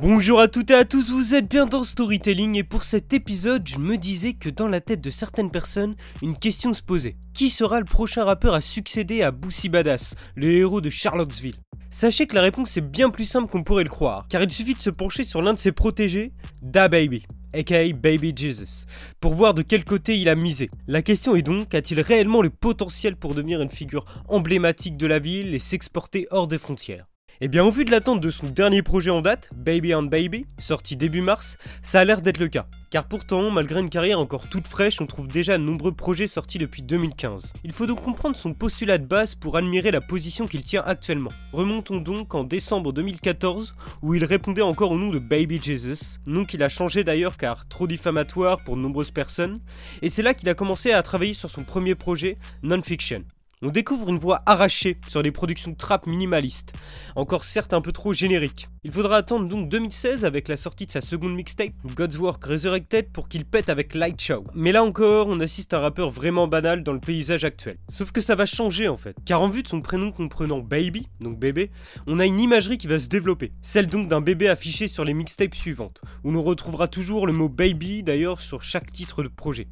Bonjour à toutes et à tous, vous êtes bien dans Storytelling et pour cet épisode, je me disais que dans la tête de certaines personnes, une question se posait. Qui sera le prochain rappeur à succéder à Boosie Badass, le héros de Charlottesville? Sachez que la réponse est bien plus simple qu'on pourrait le croire, car il suffit de se pencher sur l'un de ses protégés, Da Baby, aka Baby Jesus, pour voir de quel côté il a misé. La question est donc, a-t-il réellement le potentiel pour devenir une figure emblématique de la ville et s'exporter hors des frontières? Eh bien, au vu de l'attente de son dernier projet en date, Baby on Baby, sorti début mars, ça a l'air d'être le cas. Car pourtant, malgré une carrière encore toute fraîche, on trouve déjà de nombreux projets sortis depuis 2015. Il faut donc comprendre son postulat de base pour admirer la position qu'il tient actuellement. Remontons donc en décembre 2014, où il répondait encore au nom de Baby Jesus, nom qu'il a changé d'ailleurs car trop diffamatoire pour de nombreuses personnes, et c'est là qu'il a commencé à travailler sur son premier projet, Non-Fiction. On découvre une voix arrachée sur les productions trap minimalistes, encore certes un peu trop génériques. Il faudra attendre donc 2016 avec la sortie de sa seconde mixtape, God's Work Resurrected, pour qu'il pète avec Light Show. Mais là encore, on assiste à un rappeur vraiment banal dans le paysage actuel. Sauf que ça va changer en fait, car en vue de son prénom comprenant Baby, donc bébé, on a une imagerie qui va se développer, celle donc d'un bébé affiché sur les mixtapes suivantes, où l'on retrouvera toujours le mot Baby d'ailleurs sur chaque titre de projet.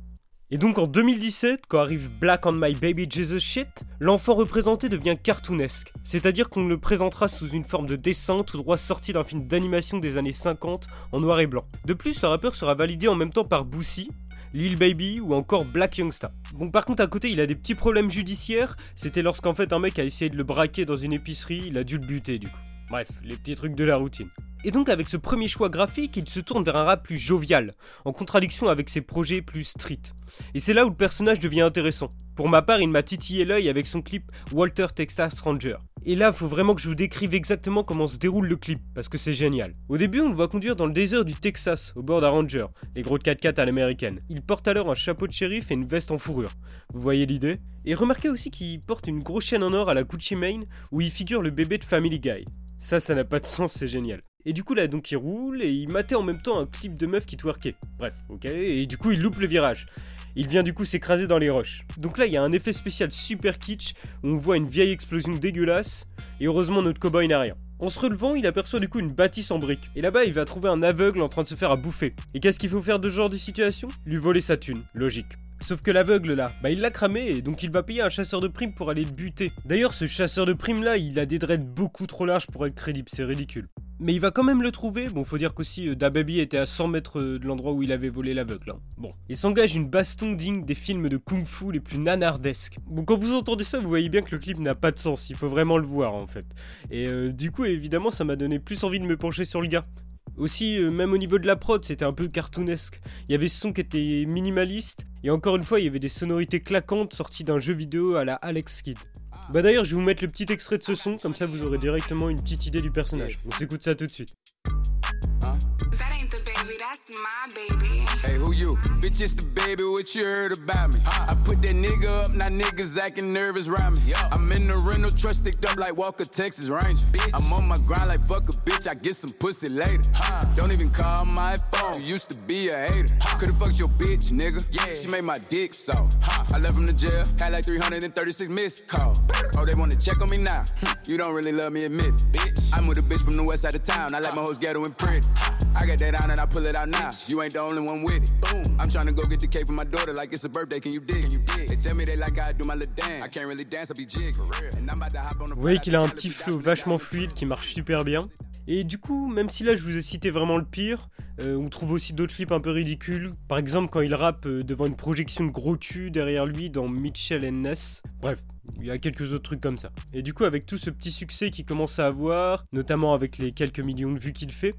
Et donc en 2017, quand arrive Black on My Baby Jesus Shit, l'enfant représenté devient cartoonesque, c'est-à-dire qu'on le présentera sous une forme de dessin tout droit sorti d'un film d'animation des années 50 en noir et blanc. De plus, le rappeur sera validé en même temps par Boosie, Lil Baby ou encore Black Youngsta. Bon par contre à côté il a des petits problèmes judiciaires, c'était lorsqu'en fait un mec a essayé de le braquer dans une épicerie, il a dû le buter du coup. Bref, les petits trucs de la routine. Et donc avec ce premier choix graphique, il se tourne vers un rap plus jovial, en contradiction avec ses projets plus street. Et c'est là où le personnage devient intéressant. Pour ma part, il m'a titillé l'œil avec son clip Walter Texas Ranger. Et là, faut vraiment que je vous décrive exactement comment se déroule le clip, parce que c'est génial. Au début, on le voit conduire dans le désert du Texas, au bord d'un Ranger, les gros 4x4 à l'américaine. Il porte alors un chapeau de shérif et une veste en fourrure. Vous voyez l'idée? Et remarquez aussi qu'il porte une grosse chaîne en or à la Gucci Mane, où il figure le bébé de Family Guy. Ça, ça n'a pas de sens, c'est génial. Et du coup là donc il roule et il matait en même temps un clip de meuf qui twerkait. Bref, ok, et du coup il loupe le virage. Il vient du coup s'écraser dans les roches. Donc là il y a un effet spécial super kitsch où on voit une vieille explosion dégueulasse et heureusement notre cowboy n'a rien. En se relevant, il aperçoit du coup une bâtisse en briques. Et là-bas, il va trouver un aveugle en train de se faire à bouffer. Et qu'est-ce qu'il faut faire de ce genre de situation? Lui voler sa thune, logique. Sauf que l'aveugle là, bah il l'a cramé et donc il va payer un chasseur de primes pour aller le buter. D'ailleurs ce chasseur de primes là, il a des dreads beaucoup trop larges pour être crédible, c'est ridicule. Mais il va quand même le trouver. Bon, faut dire qu'aussi, euh, Dababy était à 100 mètres euh, de l'endroit où il avait volé l'aveugle. Hein. Bon. Il s'engage une baston digne des films de kung fu les plus nanardesques. Bon, quand vous entendez ça, vous voyez bien que le clip n'a pas de sens. Il faut vraiment le voir, en fait. Et euh, du coup, évidemment, ça m'a donné plus envie de me pencher sur le gars. Aussi, même au niveau de la prod, c'était un peu cartoonesque. Il y avait ce son qui était minimaliste, et encore une fois, il y avait des sonorités claquantes sorties d'un jeu vidéo à la Alex Kid. Bah d'ailleurs, je vais vous mettre le petit extrait de ce son, comme ça vous aurez directement une petite idée du personnage. On s'écoute ça tout de suite. Hey, Bitch, it's the baby, what you heard about me? I put that nigga up, now niggas acting nervous around me. I'm in the rental truck sticked up like Walker, Texas Ranger. I'm on my grind like fuck a bitch, I get some pussy later. Don't even call my phone, you used to be a hater. Could've fucked your bitch, nigga. Yeah, she made my dick so. I left from the jail, had like 336 missed calls. Oh, they wanna check on me now? Hmm. You don't really love me, admit it. Bitch. I'm with a bitch from the west side of town, I like my hoes ghetto and pretty. I got that on and I pull it out now. You ain't the only one with it. Boom. I'm trying to go get the cake for my daughter like it's a birthday. Can you dig? Can you dig? They tell me they like I do my little dance. I can't really dance, I be jig. And I'm about to hop on the Vous voyez qu'il a un petit flow vachement fluide qui marche super bien. Et du coup, même si là je vous ai cité vraiment le pire, euh, on trouve aussi d'autres clips un peu ridicules. Par exemple, quand il rappe euh, devant une projection de gros cul derrière lui dans Mitchell and Ness. Bref, il y a quelques autres trucs comme ça. Et du coup, avec tout ce petit succès qu'il commence à avoir, notamment avec les quelques millions de vues qu'il fait,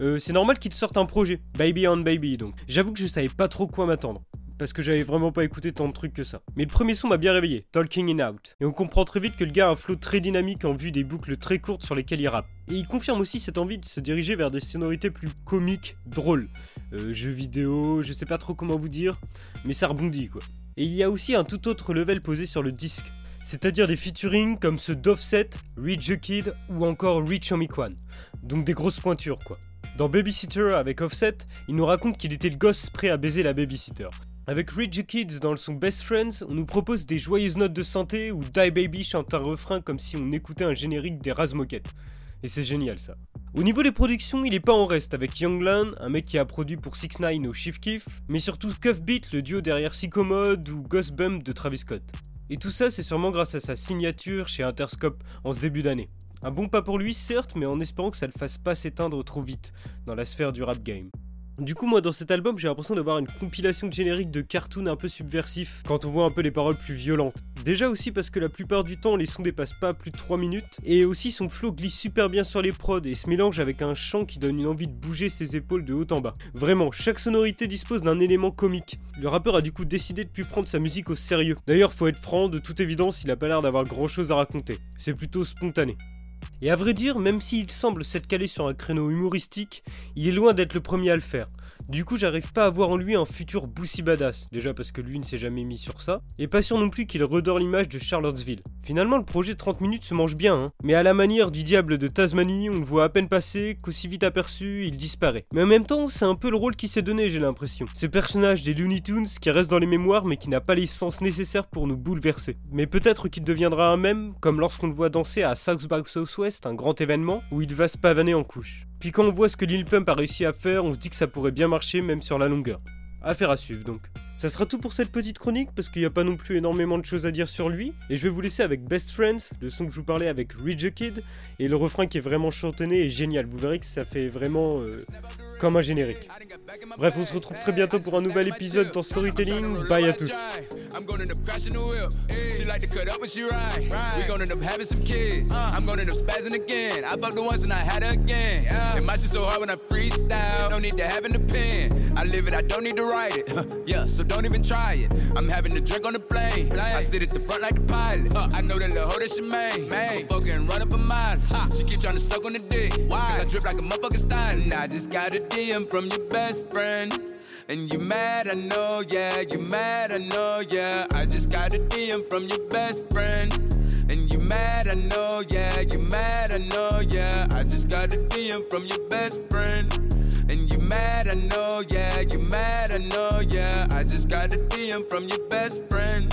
euh, c'est normal qu'il sorte un projet. Baby on Baby, donc. J'avoue que je savais pas trop quoi m'attendre parce que j'avais vraiment pas écouté tant de trucs que ça. Mais le premier son m'a bien réveillé, Talking in Out. Et on comprend très vite que le gars a un flow très dynamique en vue des boucles très courtes sur lesquelles il rappe. Et il confirme aussi cette envie de se diriger vers des sonorités plus comiques, drôles. Euh, jeux vidéo, je sais pas trop comment vous dire, mais ça rebondit quoi. Et il y a aussi un tout autre level posé sur le disque, c'est-à-dire des featuring comme ceux d'Offset, Rich the Kid ou encore Rich Omikwan. Donc des grosses pointures quoi. Dans Babysitter avec Offset, il nous raconte qu'il était le gosse prêt à baiser la babysitter. Avec Rich Kids dans le son Best Friends, on nous propose des joyeuses notes de santé où Die Baby chante un refrain comme si on écoutait un générique des Razmoquettes. Et c'est génial ça. Au niveau des productions, il est pas en reste avec Youngland, un mec qui a produit pour 6 9 ou Chief Keef, mais surtout Cuff Beat, le duo derrière Psychomode ou Ghost Bump de Travis Scott. Et tout ça, c'est sûrement grâce à sa signature chez Interscope en ce début d'année. Un bon pas pour lui, certes, mais en espérant que ça ne le fasse pas s'éteindre trop vite dans la sphère du rap game. Du coup, moi, dans cet album, j'ai l'impression d'avoir une compilation de génériques de cartoons un peu subversifs, quand on voit un peu les paroles plus violentes. Déjà aussi parce que la plupart du temps, les sons dépassent pas plus de 3 minutes, et aussi son flow glisse super bien sur les prods et se mélange avec un chant qui donne une envie de bouger ses épaules de haut en bas. Vraiment, chaque sonorité dispose d'un élément comique. Le rappeur a du coup décidé de plus prendre sa musique au sérieux. D'ailleurs, faut être franc, de toute évidence, il a pas l'air d'avoir grand chose à raconter. C'est plutôt spontané. Et à vrai dire, même s'il semble s'être calé sur un créneau humoristique, il est loin d'être le premier à le faire. Du coup, j'arrive pas à voir en lui un futur Boosie Badass, déjà parce que lui ne s'est jamais mis sur ça, et pas sûr non plus qu'il redore l'image de Charlottesville. Finalement, le projet 30 minutes se mange bien, hein, mais à la manière du diable de Tasmanie, on le voit à peine passer, qu'aussi vite aperçu, il disparaît. Mais en même temps, c'est un peu le rôle qui s'est donné, j'ai l'impression. Ce personnage des Looney Tunes qui reste dans les mémoires mais qui n'a pas les sens nécessaires pour nous bouleverser. Mais peut-être qu'il deviendra un même, comme lorsqu'on le voit danser à South Southwest, un grand événement, où il va se pavaner en couche. Puis quand on voit ce que Lil Pump a réussi à faire, on se dit que ça pourrait bien marcher même sur la longueur. Affaire à suivre donc. Ça sera tout pour cette petite chronique parce qu'il n'y a pas non plus énormément de choses à dire sur lui. Et je vais vous laisser avec Best Friends, le son que je vous parlais avec Ridge Kid. Et le refrain qui est vraiment chantonné et génial. Vous verrez que ça fait vraiment euh, comme un générique. Bref, on se retrouve très bientôt pour un nouvel épisode dans Storytelling. Bye à tous. The having again. I fucked her once and I had her again. And my shit so hard when I freestyle. No need to have an opinion. I live it, I don't need to write it. yeah, so don't even try it. I'm having a drink on the plane. I sit at the front like the pilot. I know that little hoe that she made. Man, fucking run up a mile. She keep trying to suck on the dick. Why? Cause I drip like a motherfucking style. And I just got a DM from your best friend. And you mad, I know, yeah, you mad, I know, yeah. I just got a DM from your best friend. And you mad, I know, yeah, you mad, I know, yeah. I just got a DM from your best friend. Mad, I know, yeah, you mad, I know, yeah. I just got a DM from your best friend.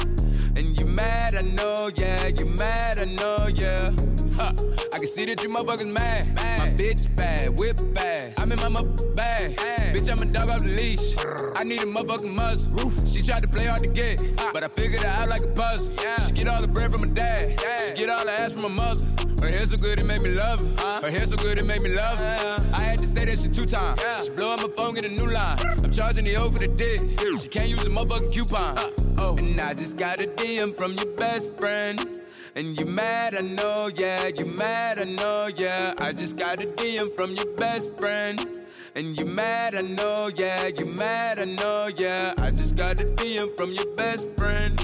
And you mad, I know, yeah, you mad, I know, yeah. Huh. I can see that you motherfuckers mad. mad. My bitch bad, whip fast. I'm in my motherfucking bag. Bitch, I'm a dog off the leash. Need a motherfucking muzzle. She tried to play hard to get, but I figured it out like a puzzle. Yeah. She get all the bread from her dad. She get all the ass from her mother. Her hair so good it made me love her. Her hair so good it made me love her. I had to say that shit two times. She blow up my phone, get a new line. I'm charging the O for the dick. She can't use a motherfucking coupon. Uh. Oh. And I just got a DM from your best friend. And you mad, I know, yeah, you mad, I know, yeah. I just got a DM from your best friend. And you mad, I know, yeah, you mad, I know, yeah. I just got a DM from your best friend.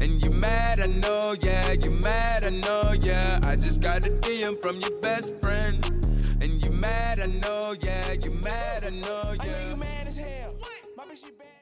And you mad, I know, yeah, you mad, I know, yeah. I just got a DM from your best friend. And you mad, I know, yeah, you mad, I know, yeah. I know you mad as hell. What? My bitch, she bad.